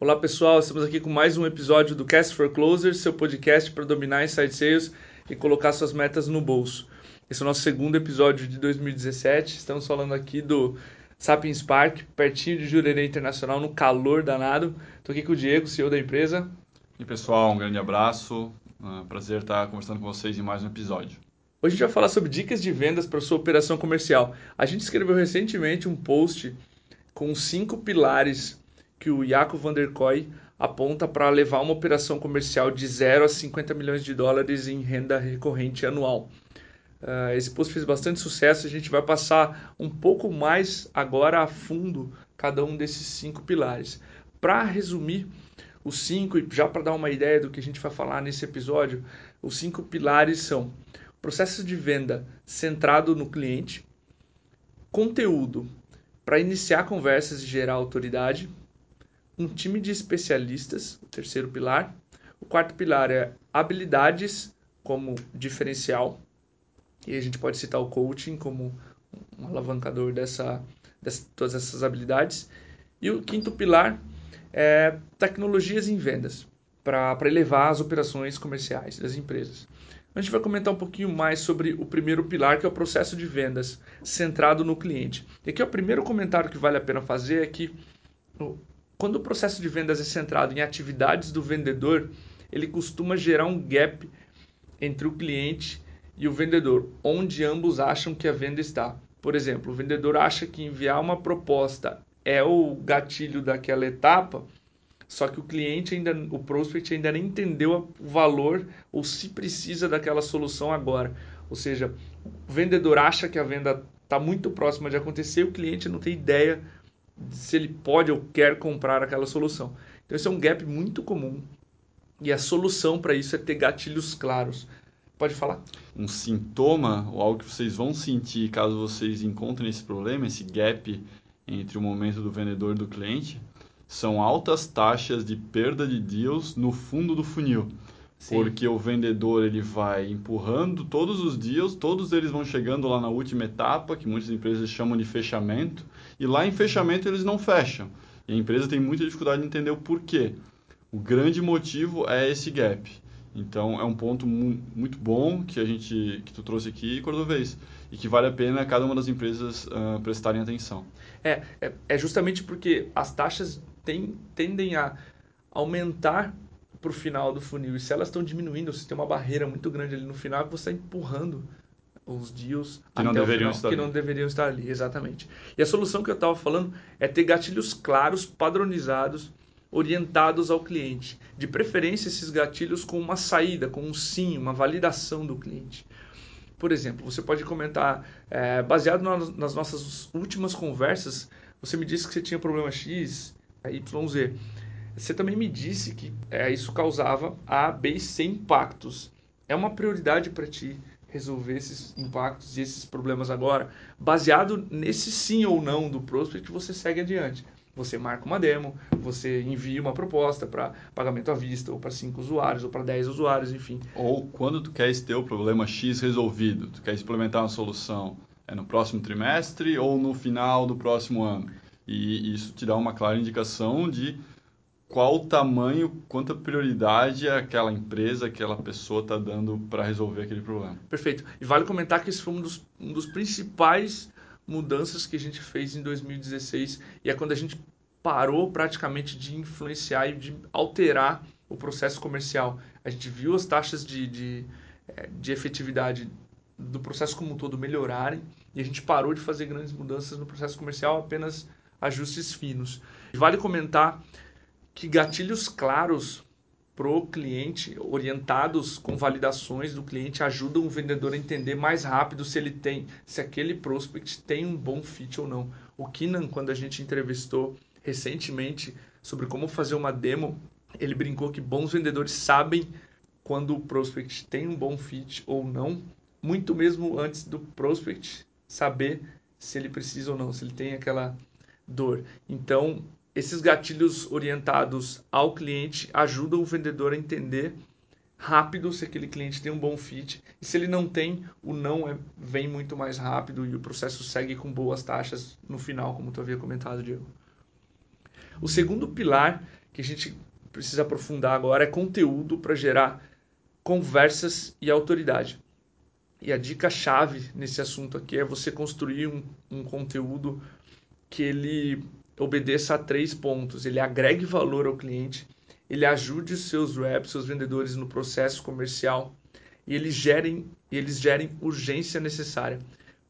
Olá pessoal, estamos aqui com mais um episódio do Cast for Closers, seu podcast para dominar inside sales e colocar suas metas no bolso. Esse é o nosso segundo episódio de 2017. Estamos falando aqui do Sapiens Park, pertinho de Jurerê Internacional, no calor danado. Estou aqui com o Diego, CEO da empresa. E pessoal, um grande abraço. Uh, prazer estar conversando com vocês em mais um episódio. Hoje a gente vai falar sobre dicas de vendas para sua operação comercial. A gente escreveu recentemente um post com cinco pilares que o Jaco van der aponta para levar uma operação comercial de 0 a 50 milhões de dólares em renda recorrente anual. Uh, esse post fez bastante sucesso, a gente vai passar um pouco mais agora a fundo cada um desses cinco pilares. Para resumir os cinco, e já para dar uma ideia do que a gente vai falar nesse episódio, os cinco pilares são processo de venda centrado no cliente, conteúdo para iniciar conversas e gerar autoridade, um time de especialistas, o terceiro pilar. O quarto pilar é habilidades como diferencial. E a gente pode citar o coaching como um alavancador dessa, dessa todas essas habilidades. E o quinto pilar é tecnologias em vendas para elevar as operações comerciais das empresas. A gente vai comentar um pouquinho mais sobre o primeiro pilar, que é o processo de vendas centrado no cliente. E aqui o primeiro comentário que vale a pena fazer é que quando o processo de vendas é centrado em atividades do vendedor, ele costuma gerar um gap entre o cliente e o vendedor, onde ambos acham que a venda está. Por exemplo, o vendedor acha que enviar uma proposta é o gatilho daquela etapa, só que o cliente ainda, o prospect ainda nem entendeu o valor ou se precisa daquela solução agora. Ou seja, o vendedor acha que a venda está muito próxima de acontecer, o cliente não tem ideia se ele pode ou quer comprar aquela solução. Então, esse é um gap muito comum e a solução para isso é ter gatilhos claros. Pode falar? Um sintoma ou algo que vocês vão sentir caso vocês encontrem esse problema, esse gap entre o momento do vendedor e do cliente, são altas taxas de perda de deals no fundo do funil. Sim. Porque o vendedor ele vai empurrando todos os deals, todos eles vão chegando lá na última etapa, que muitas empresas chamam de fechamento, e lá em fechamento eles não fecham. E a empresa tem muita dificuldade de entender o porquê. O grande motivo é esse gap. Então é um ponto mu muito bom que a gente que tu trouxe aqui, Cordovez, e que vale a pena cada uma das empresas uh, prestarem atenção. É, é, é, justamente porque as taxas tem, tendem a aumentar para o final do funil. E se elas estão diminuindo, se tem uma barreira muito grande ali no final, você está empurrando os deals que não deveriam final, estar que ali. não deveriam estar ali, exatamente. E a solução que eu estava falando é ter gatilhos claros, padronizados, orientados ao cliente. De preferência esses gatilhos com uma saída, com um sim, uma validação do cliente. Por exemplo, você pode comentar, é, baseado nas nossas últimas conversas, você me disse que você tinha problema X, YZ. Você também me disse que é, isso causava A, B e C impactos. É uma prioridade para ti resolver esses impactos e esses problemas agora, baseado nesse sim ou não do prospect, você segue adiante. Você marca uma demo, você envia uma proposta para pagamento à vista, ou para 5 usuários, ou para 10 usuários, enfim. Ou quando tu queres ter o problema X resolvido, tu quer implementar uma solução, é no próximo trimestre ou no final do próximo ano. E isso te dá uma clara indicação de qual o tamanho, quanta prioridade aquela empresa, aquela pessoa está dando para resolver aquele problema. Perfeito. E vale comentar que esse foi um dos, um dos principais mudanças que a gente fez em 2016 e é quando a gente parou praticamente de influenciar e de alterar o processo comercial. A gente viu as taxas de, de, eh, de efetividade do processo como um todo melhorarem e a gente parou de fazer grandes mudanças no processo comercial, apenas ajustes finos. E vale comentar que gatilhos claros para o cliente, orientados com validações do cliente, ajudam o vendedor a entender mais rápido se ele tem, se aquele prospect tem um bom fit ou não. O Kinan, quando a gente entrevistou recentemente sobre como fazer uma demo, ele brincou que bons vendedores sabem quando o prospect tem um bom fit ou não, muito mesmo antes do prospect saber se ele precisa ou não, se ele tem aquela dor. Então, esses gatilhos orientados ao cliente ajudam o vendedor a entender rápido se aquele cliente tem um bom fit. E se ele não tem, o não é, vem muito mais rápido e o processo segue com boas taxas no final, como tu havia comentado, Diego. O segundo pilar que a gente precisa aprofundar agora é conteúdo para gerar conversas e autoridade. E a dica chave nesse assunto aqui é você construir um, um conteúdo que ele obedeça a três pontos. Ele agregue valor ao cliente, ele ajude os seus reps, seus vendedores no processo comercial e eles gerem, eles gerem urgência necessária.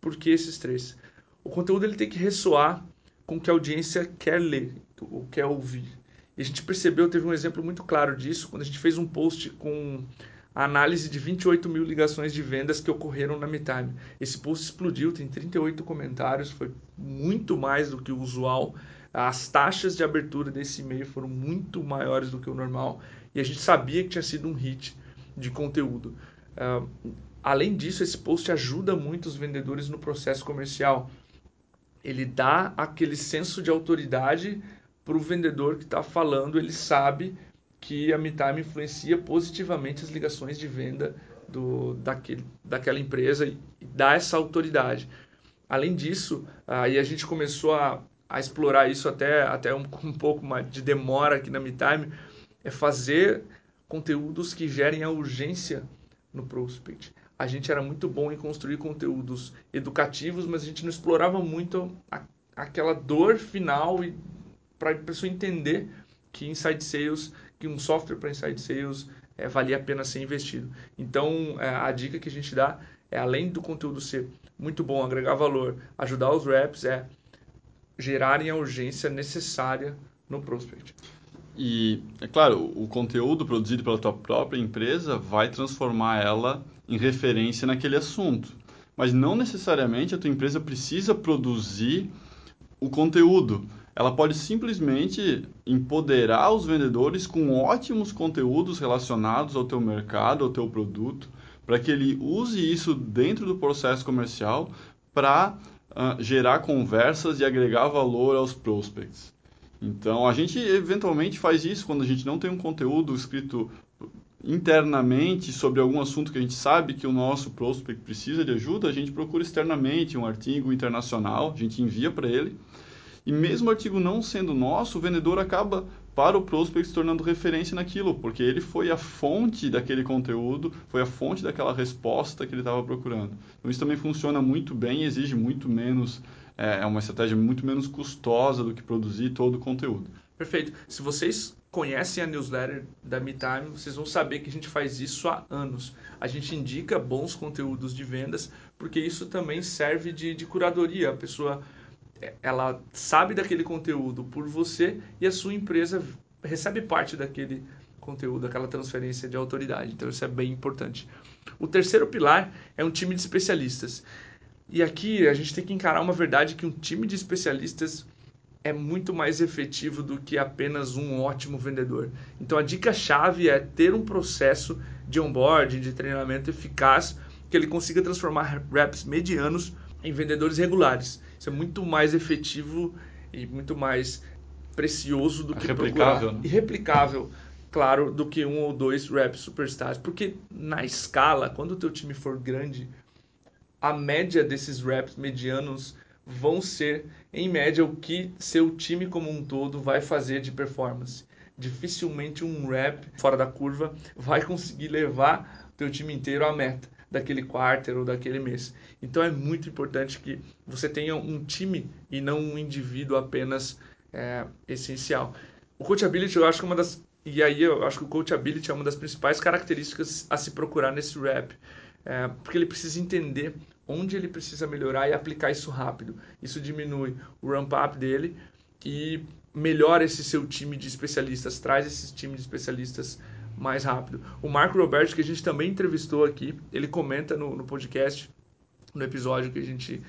Por que esses três? O conteúdo ele tem que ressoar com o que a audiência quer ler, ou quer ouvir. E a gente percebeu, teve um exemplo muito claro disso, quando a gente fez um post com a análise de 28 mil ligações de vendas que ocorreram na MeTime. Esse post explodiu, tem 38 comentários, foi muito mais do que o usual. As taxas de abertura desse e-mail foram muito maiores do que o normal e a gente sabia que tinha sido um hit de conteúdo. Uh, além disso, esse post ajuda muito os vendedores no processo comercial. Ele dá aquele senso de autoridade para o vendedor que está falando, ele sabe que a MeTime influencia positivamente as ligações de venda do, daquele, daquela empresa e, dá essa autoridade. Além disso, aí a gente começou a, a explorar isso até, até um, um pouco de demora aqui na MeTime, é fazer conteúdos que gerem a urgência no prospect. A gente era muito bom em construir conteúdos educativos, mas a gente não explorava muito a, aquela dor final e para a pessoa entender que inside sales que um software para inside sales é, valia a pena ser investido. Então, é, a dica que a gente dá é, além do conteúdo ser muito bom, agregar valor, ajudar os reps, é gerarem a urgência necessária no prospect. E, é claro, o conteúdo produzido pela tua própria empresa vai transformar ela em referência naquele assunto. Mas não necessariamente a tua empresa precisa produzir o conteúdo ela pode simplesmente empoderar os vendedores com ótimos conteúdos relacionados ao teu mercado, ao teu produto, para que ele use isso dentro do processo comercial para uh, gerar conversas e agregar valor aos prospects. Então, a gente eventualmente faz isso quando a gente não tem um conteúdo escrito internamente sobre algum assunto que a gente sabe que o nosso prospect precisa de ajuda, a gente procura externamente um artigo internacional, a gente envia para ele e mesmo o artigo não sendo nosso, o vendedor acaba para o prospect se tornando referência naquilo, porque ele foi a fonte daquele conteúdo, foi a fonte daquela resposta que ele estava procurando. Então isso também funciona muito bem exige muito menos, é, é uma estratégia muito menos custosa do que produzir todo o conteúdo. Perfeito. Se vocês conhecem a newsletter da MeTime, vocês vão saber que a gente faz isso há anos. A gente indica bons conteúdos de vendas, porque isso também serve de, de curadoria. A pessoa ela sabe daquele conteúdo por você e a sua empresa recebe parte daquele conteúdo, daquela transferência de autoridade. Então isso é bem importante. O terceiro pilar é um time de especialistas. E aqui a gente tem que encarar uma verdade que um time de especialistas é muito mais efetivo do que apenas um ótimo vendedor. Então a dica chave é ter um processo de onboarding, de treinamento eficaz, que ele consiga transformar reps medianos em vendedores regulares. Isso é muito mais efetivo e muito mais precioso do que replicável, procurar. Né? Claro, do que um ou dois reps superstars. Porque na escala, quando o teu time for grande, a média desses reps medianos vão ser, em média, o que seu time como um todo vai fazer de performance. Dificilmente um rep fora da curva vai conseguir levar o teu time inteiro à meta daquele quarter ou daquele mês. Então é muito importante que você tenha um time e não um indivíduo apenas é, essencial. O coachability eu acho que é uma das e aí eu acho que o coachability é uma das principais características a se procurar nesse rap, é, porque ele precisa entender onde ele precisa melhorar e aplicar isso rápido. Isso diminui o ramp up dele e melhora esse seu time de especialistas, traz esses times de especialistas mais rápido. O Marco Roberto, que a gente também entrevistou aqui, ele comenta no, no podcast, no episódio que a gente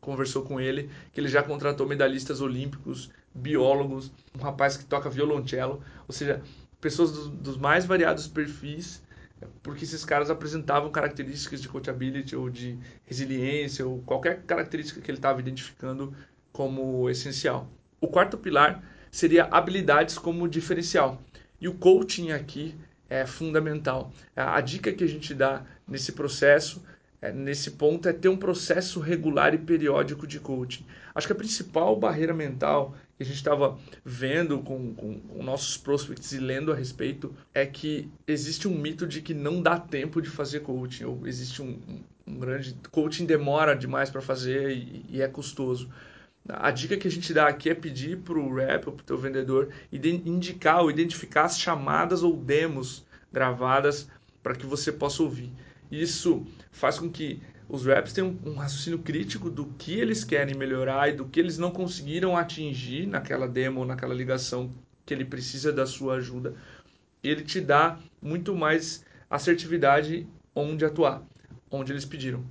conversou com ele, que ele já contratou medalhistas olímpicos, biólogos, um rapaz que toca violoncelo, ou seja, pessoas do, dos mais variados perfis, porque esses caras apresentavam características de coachability ou de resiliência ou qualquer característica que ele estava identificando como essencial. O quarto pilar seria habilidades como diferencial. E o coaching aqui é fundamental. A dica que a gente dá nesse processo, é, nesse ponto, é ter um processo regular e periódico de coaching. Acho que a principal barreira mental que a gente estava vendo com, com, com, nossos prospects e lendo a respeito é que existe um mito de que não dá tempo de fazer coaching, ou existe um, um grande. Coaching demora demais para fazer e, e, é custoso. A dica que a gente dá aqui é pedir para o rep, para o teu vendedor, indicar ou identificar as chamadas ou demos gravadas para que você possa ouvir. Isso faz com que os reps um, um, raciocínio crítico do que eles querem melhorar e do que eles não conseguiram atingir naquela demo, naquela ligação que ele precisa da sua ajuda. Ele te dá muito mais assertividade onde atuar, onde eles pediram.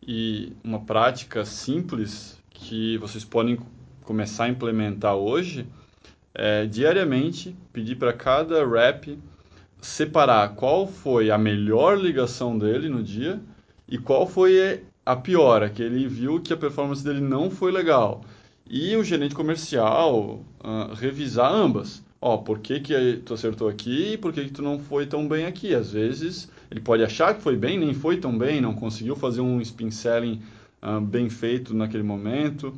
E uma prática simples que vocês podem começar a implementar hoje é diariamente pedir para cada rep separar qual foi a melhor ligação dele no dia e qual foi a pior, a que ele viu que a performance dele não foi legal. E o gerente comercial uh, revisar ambas. Ó, por que, que tu acertou aqui e por que, que tu não foi tão bem aqui? Às vezes ele pode achar que foi bem, nem foi tão bem, não conseguiu fazer um spin selling uh, bem feito naquele momento.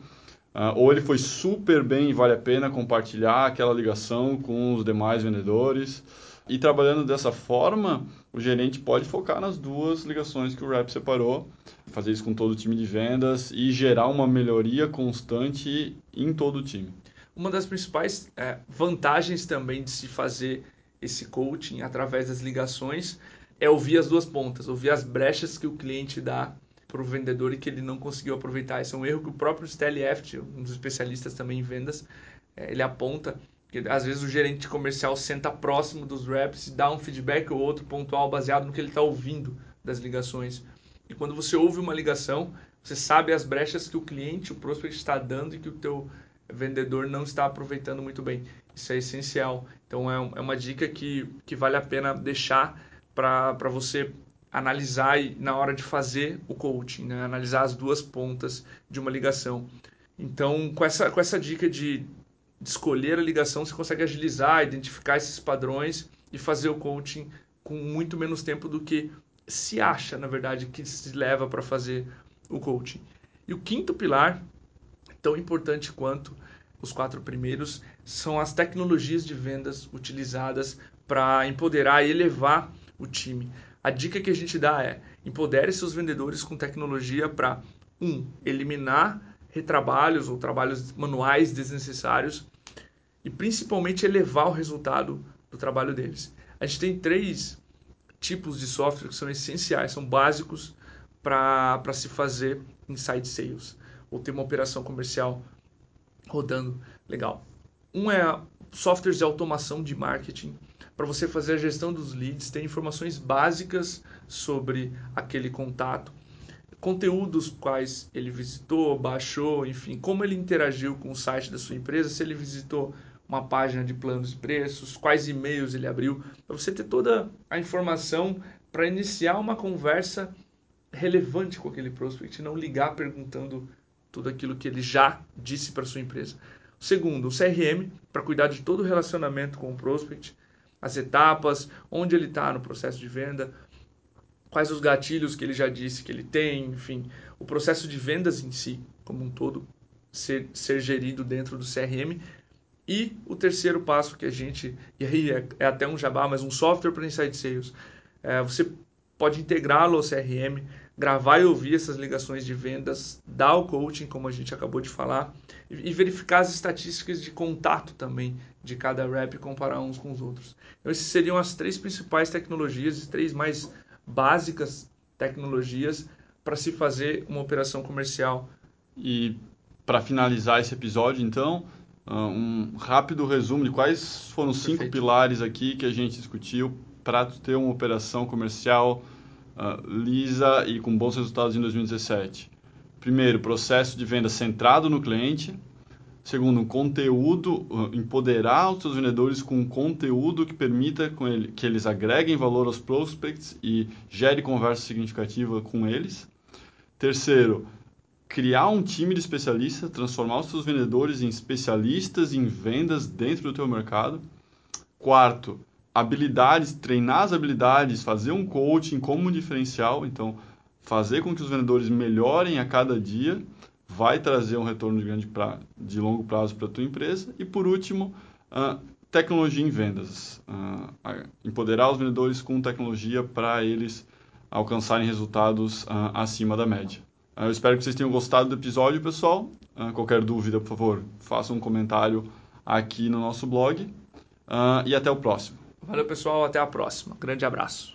Uh, ou ele foi super bem e vale a pena compartilhar aquela ligação com os demais vendedores. E trabalhando dessa forma, o gerente pode focar nas duas ligações que o rep separou, fazer isso com todo o time de vendas e gerar uma melhoria constante em todo o time. Uma das principais é, vantagens também de se fazer esse coaching através das ligações é ouvir as duas pontas, ouvir as brechas que o cliente dá para o vendedor e que ele não conseguiu aproveitar. Esse é um erro que o próprio Stelly Eft, um dos especialistas também em vendas, é, ele aponta que às vezes o gerente comercial senta próximo dos reps e dá um feedback ou outro pontual baseado no que ele está ouvindo das ligações. E quando você ouve uma ligação, você sabe as brechas que o cliente, o prospect está dando e que o teu vendedor não está aproveitando muito bem. Isso é essencial. Então é, é uma dica que, que vale a pena deixar para você analisar na hora de fazer o coaching, né? analisar as duas pontas de uma ligação. Então, com essa, com essa dica de de escolher a ligação, você consegue agilizar, identificar esses padrões e fazer o coaching com muito menos tempo do que se acha, na verdade, que se leva para fazer o coaching. E o quinto pilar, tão importante quanto os quatro primeiros, são as tecnologias de vendas utilizadas para empoderar e elevar o time. A dica que a gente dá é: empodere seus vendedores com tecnologia para, um, eliminar retrabalhos ou trabalhos manuais desnecessários e principalmente elevar o resultado do trabalho deles. A gente tem três tipos de software que são essenciais, são básicos para se fazer inside sales ou ter uma operação comercial rodando legal. Um é softwares de automação de marketing para você fazer a gestão dos leads, ter informações básicas sobre aquele contato, conteúdos quais ele visitou, baixou, enfim, como ele interagiu com o site da sua empresa, se ele visitou uma página de planos de preços, quais e-mails ele abriu, para você ter toda a informação para iniciar uma conversa relevante com aquele prospect, não ligar perguntando tudo aquilo que ele já disse para sua empresa. Segundo, o CRM, para cuidar de todo o relacionamento com o prospect, as etapas, onde ele está no processo de venda, quais os gatilhos que ele já disse que ele tem, enfim, o processo de vendas em si, como um todo, ser, ser gerido dentro do CRM, e o terceiro passo que a gente, e aí é, é até um jabá, mas um software para Inside Sales. É, você pode integrá-lo ao CRM, gravar e ouvir essas ligações de vendas, dar o coaching, como a gente acabou de falar, e, e verificar as estatísticas de contato também de cada rep e comparar uns com os outros. Então, essas seriam as três principais tecnologias, as três mais básicas tecnologias para se fazer uma operação comercial. E para finalizar esse episódio, então, ah, um rápido resumo de quais foram os cinco pilares aqui que a gente discutiu para ter uma operação comercial uh, lisa e com bons resultados em 2017. Primeiro, processo de venda centrado no cliente. Segundo, conteúdo, uh, empoderar os seus vendedores com conteúdo que permita ele, que eles agreguem valor aos prospects e gere conversa significativa com eles. Terceiro, criar um time de especialistas, transformar os seus vendedores em especialistas em vendas dentro do teu mercado. Quarto, habilidades, treinar as habilidades, fazer um coaching como um diferencial, então fazer com que os vendedores melhorem a cada dia vai trazer um retorno de, grande pra, de longo prazo para a tua empresa. E por último, uh, tecnologia em vendas. Uh, empoderar os vendedores com tecnologia para eles alcançarem resultados uh, acima da média. eu espero que vocês tenham gostado do episódio, pessoal. qualquer dúvida, por favor, faça um comentário aqui no nosso blog. e até o próximo. Valeu, pessoal. Até a próxima. Grande abraço.